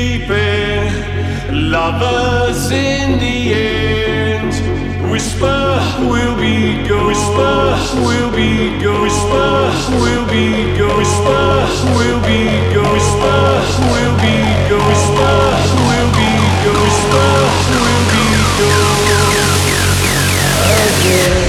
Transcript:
sleeping, lovers in the end. Whisper will be go, whisper will be go, whisper will be go, whisper will be go, whisper will be go, whisper will be go, whisper will be go. Again.